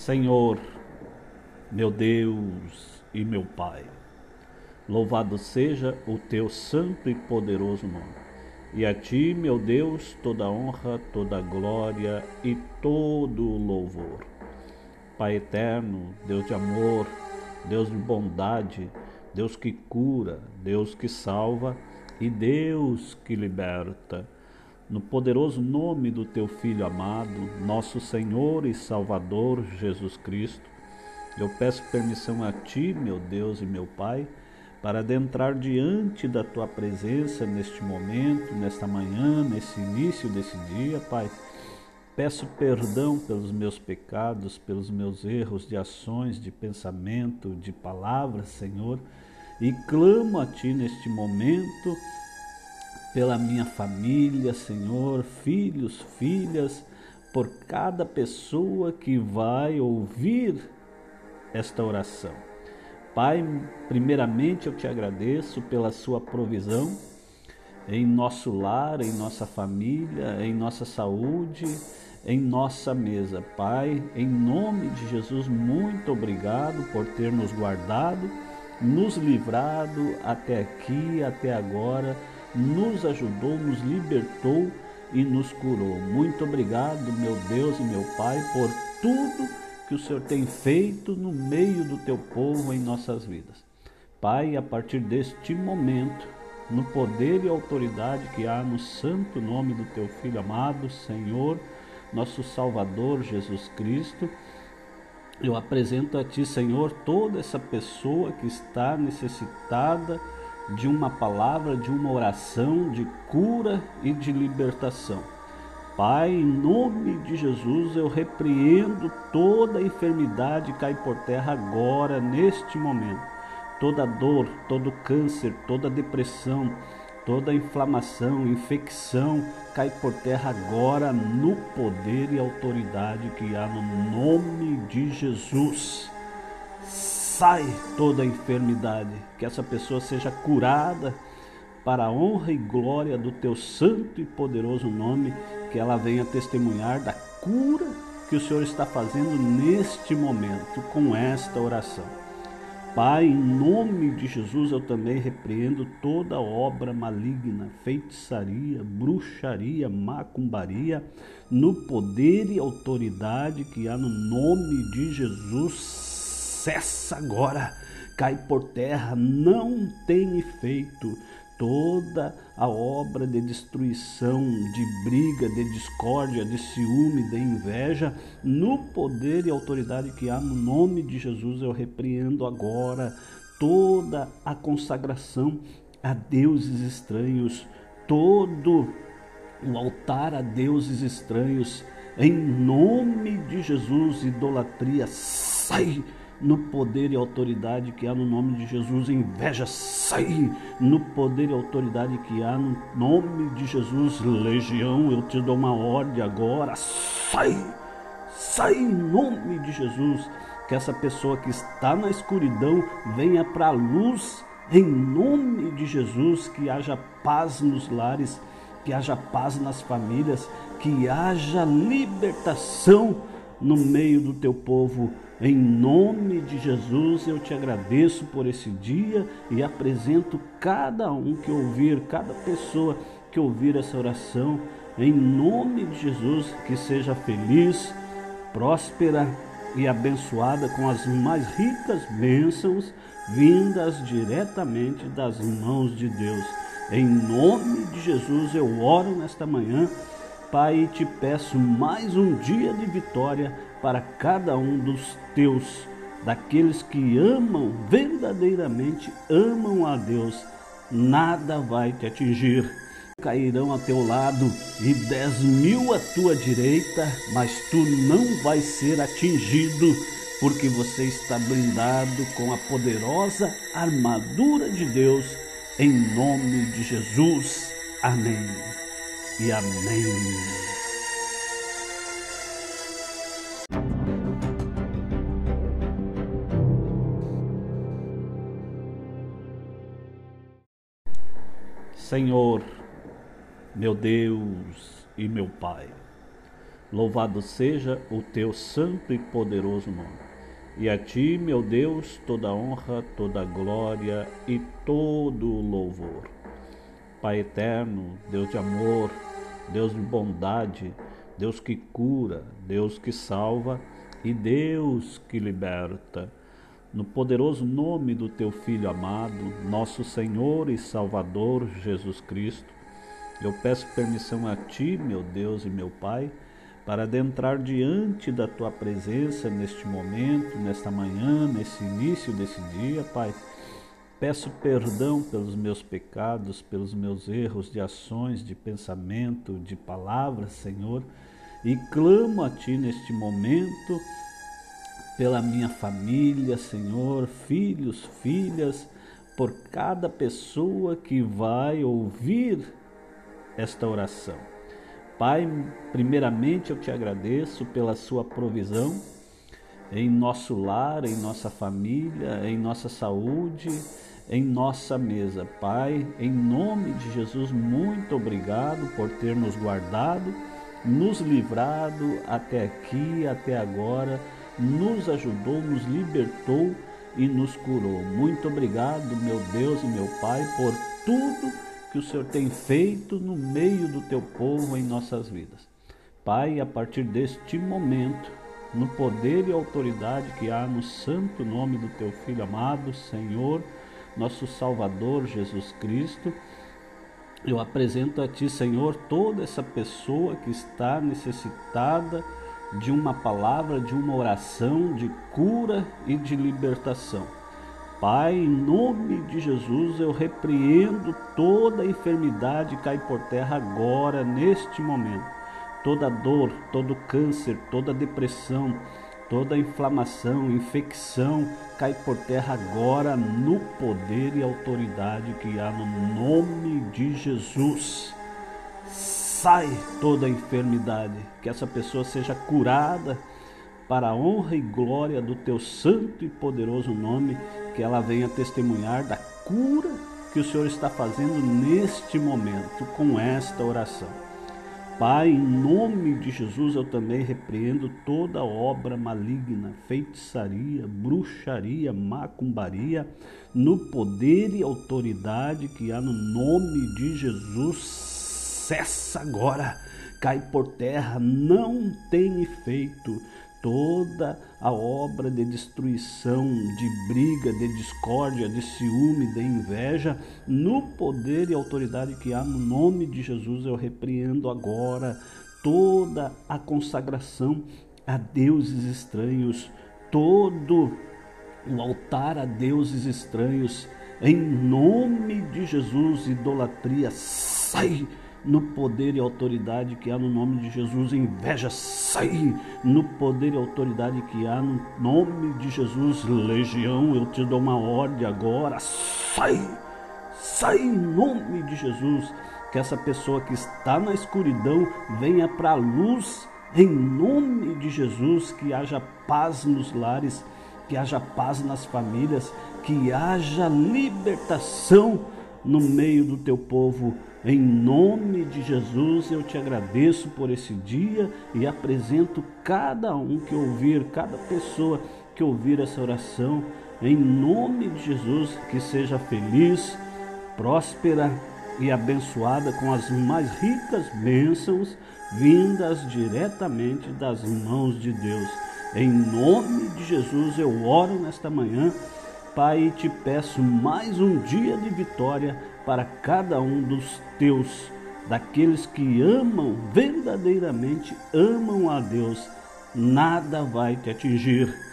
Senhor, meu Deus e meu Pai, louvado seja o teu santo e poderoso nome. E a ti, meu Deus, toda honra, toda glória e todo louvor. Pai eterno, Deus de amor, Deus de bondade, Deus que cura, Deus que salva e Deus que liberta no poderoso nome do teu Filho amado, nosso Senhor e Salvador Jesus Cristo, eu peço permissão a ti, meu Deus e meu Pai, para adentrar diante da tua presença neste momento, nesta manhã, nesse início desse dia, Pai. Peço perdão pelos meus pecados, pelos meus erros de ações, de pensamento, de palavras, Senhor, e clamo a Ti neste momento pela minha família, Senhor, filhos, filhas, por cada pessoa que vai ouvir esta oração. Pai, primeiramente eu te agradeço pela sua provisão em nosso lar, em nossa família, em nossa saúde, em nossa mesa. Pai, em nome de Jesus, muito obrigado por ter nos guardado, nos livrado até aqui, até agora nos ajudou, nos libertou e nos curou. Muito obrigado, meu Deus e meu Pai, por tudo que o Senhor tem feito no meio do teu povo em nossas vidas. Pai, a partir deste momento, no poder e autoridade que há no santo nome do teu Filho amado, Senhor, nosso Salvador Jesus Cristo, eu apresento a Ti, Senhor, toda essa pessoa que está necessitada de uma palavra, de uma oração de cura e de libertação. Pai, em nome de Jesus, eu repreendo toda enfermidade cai por terra agora, neste momento. Toda dor, todo câncer, toda depressão, toda inflamação, infecção cai por terra agora no poder e autoridade que há no nome de Jesus sai toda enfermidade, que essa pessoa seja curada para a honra e glória do teu santo e poderoso nome, que ela venha testemunhar da cura que o Senhor está fazendo neste momento com esta oração. Pai, em nome de Jesus, eu também repreendo toda obra maligna, feitiçaria, bruxaria, macumbaria, no poder e autoridade que há no nome de Jesus cessa agora, cai por terra, não tem efeito. Toda a obra de destruição, de briga, de discórdia, de ciúme, de inveja, no poder e autoridade que há no nome de Jesus, eu repreendo agora toda a consagração a deuses estranhos, todo o altar a deuses estranhos, em nome de Jesus, idolatria, sai no poder e autoridade que há no nome de Jesus. Inveja, sai no poder e autoridade que há no nome de Jesus. Legião, eu te dou uma ordem agora, sai, sai em nome de Jesus. Que essa pessoa que está na escuridão venha para a luz em nome de Jesus. Que haja paz nos lares, que haja paz nas famílias, que haja libertação no meio do teu povo em nome de Jesus, eu te agradeço por esse dia e apresento cada um que ouvir, cada pessoa que ouvir essa oração, em nome de Jesus, que seja feliz, próspera e abençoada com as mais ricas bênçãos vindas diretamente das mãos de Deus. Em nome de Jesus, eu oro nesta manhã, Pai, te peço mais um dia de vitória para cada um dos teus, daqueles que amam, verdadeiramente amam a Deus, nada vai te atingir. Cairão a teu lado e dez mil à tua direita, mas tu não vais ser atingido, porque você está blindado com a poderosa armadura de Deus, em nome de Jesus. Amém e amém. Senhor, meu Deus e meu Pai, Louvado seja o teu santo e poderoso nome. E a ti, meu Deus, toda honra, toda glória e todo louvor. Pai eterno, Deus de amor, Deus de bondade, Deus que cura, Deus que salva e Deus que liberta. No poderoso nome do teu Filho amado, nosso Senhor e Salvador Jesus Cristo, eu peço permissão a ti, meu Deus e meu Pai para adentrar diante da tua presença neste momento, nesta manhã, nesse início desse dia, Pai. Peço perdão pelos meus pecados, pelos meus erros de ações, de pensamento, de palavras, Senhor, e clamo a Ti neste momento pela minha família, Senhor, filhos, filhas, por cada pessoa que vai ouvir esta oração. Pai, primeiramente eu te agradeço pela sua provisão em nosso lar, em nossa família, em nossa saúde, em nossa mesa. Pai, em nome de Jesus, muito obrigado por ter nos guardado, nos livrado até aqui, até agora, nos ajudou, nos libertou e nos curou. Muito obrigado, meu Deus e meu Pai, por tudo que o Senhor tem feito no meio do teu povo em nossas vidas. Pai, a partir deste momento, no poder e autoridade que há no santo nome do teu Filho amado, Senhor, nosso Salvador Jesus Cristo, eu apresento a Ti, Senhor, toda essa pessoa que está necessitada de uma palavra, de uma oração de cura e de libertação. Pai, em nome de Jesus, eu repreendo toda enfermidade cai por terra agora, neste momento. Toda dor, todo câncer, toda depressão, toda inflamação, infecção cai por terra agora no poder e autoridade que há no nome de Jesus. Sai toda enfermidade, que essa pessoa seja curada para a honra e glória do teu santo e poderoso nome, que ela venha testemunhar da cura que o Senhor está fazendo neste momento com esta oração. Pai, em nome de Jesus, eu também repreendo toda obra maligna, feitiçaria, bruxaria, macumbaria, no poder e autoridade que há no nome de Jesus. Cessa agora, cai por terra, não tem efeito toda a obra de destruição, de briga, de discórdia, de ciúme, de inveja, no poder e autoridade que há no nome de Jesus, eu repreendo agora toda a consagração a deuses estranhos, todo o altar a deuses estranhos, em nome de Jesus, idolatria, sai no poder e autoridade que há no nome de Jesus. Inveja, sai no poder e autoridade que há no nome de Jesus. Legião, eu te dou uma ordem agora. Sai, sai em nome de Jesus. Que essa pessoa que está na escuridão venha para a luz em nome de Jesus. Que haja paz nos lares, que haja paz nas famílias, que haja libertação no meio do teu povo em nome de Jesus, eu te agradeço por esse dia e apresento cada um que ouvir, cada pessoa que ouvir essa oração, em nome de Jesus, que seja feliz, próspera e abençoada com as mais ricas bênçãos vindas diretamente das mãos de Deus. Em nome de Jesus, eu oro nesta manhã, Pai, te peço mais um dia de vitória para cada um dos teus, daqueles que amam, verdadeiramente amam a Deus, nada vai te atingir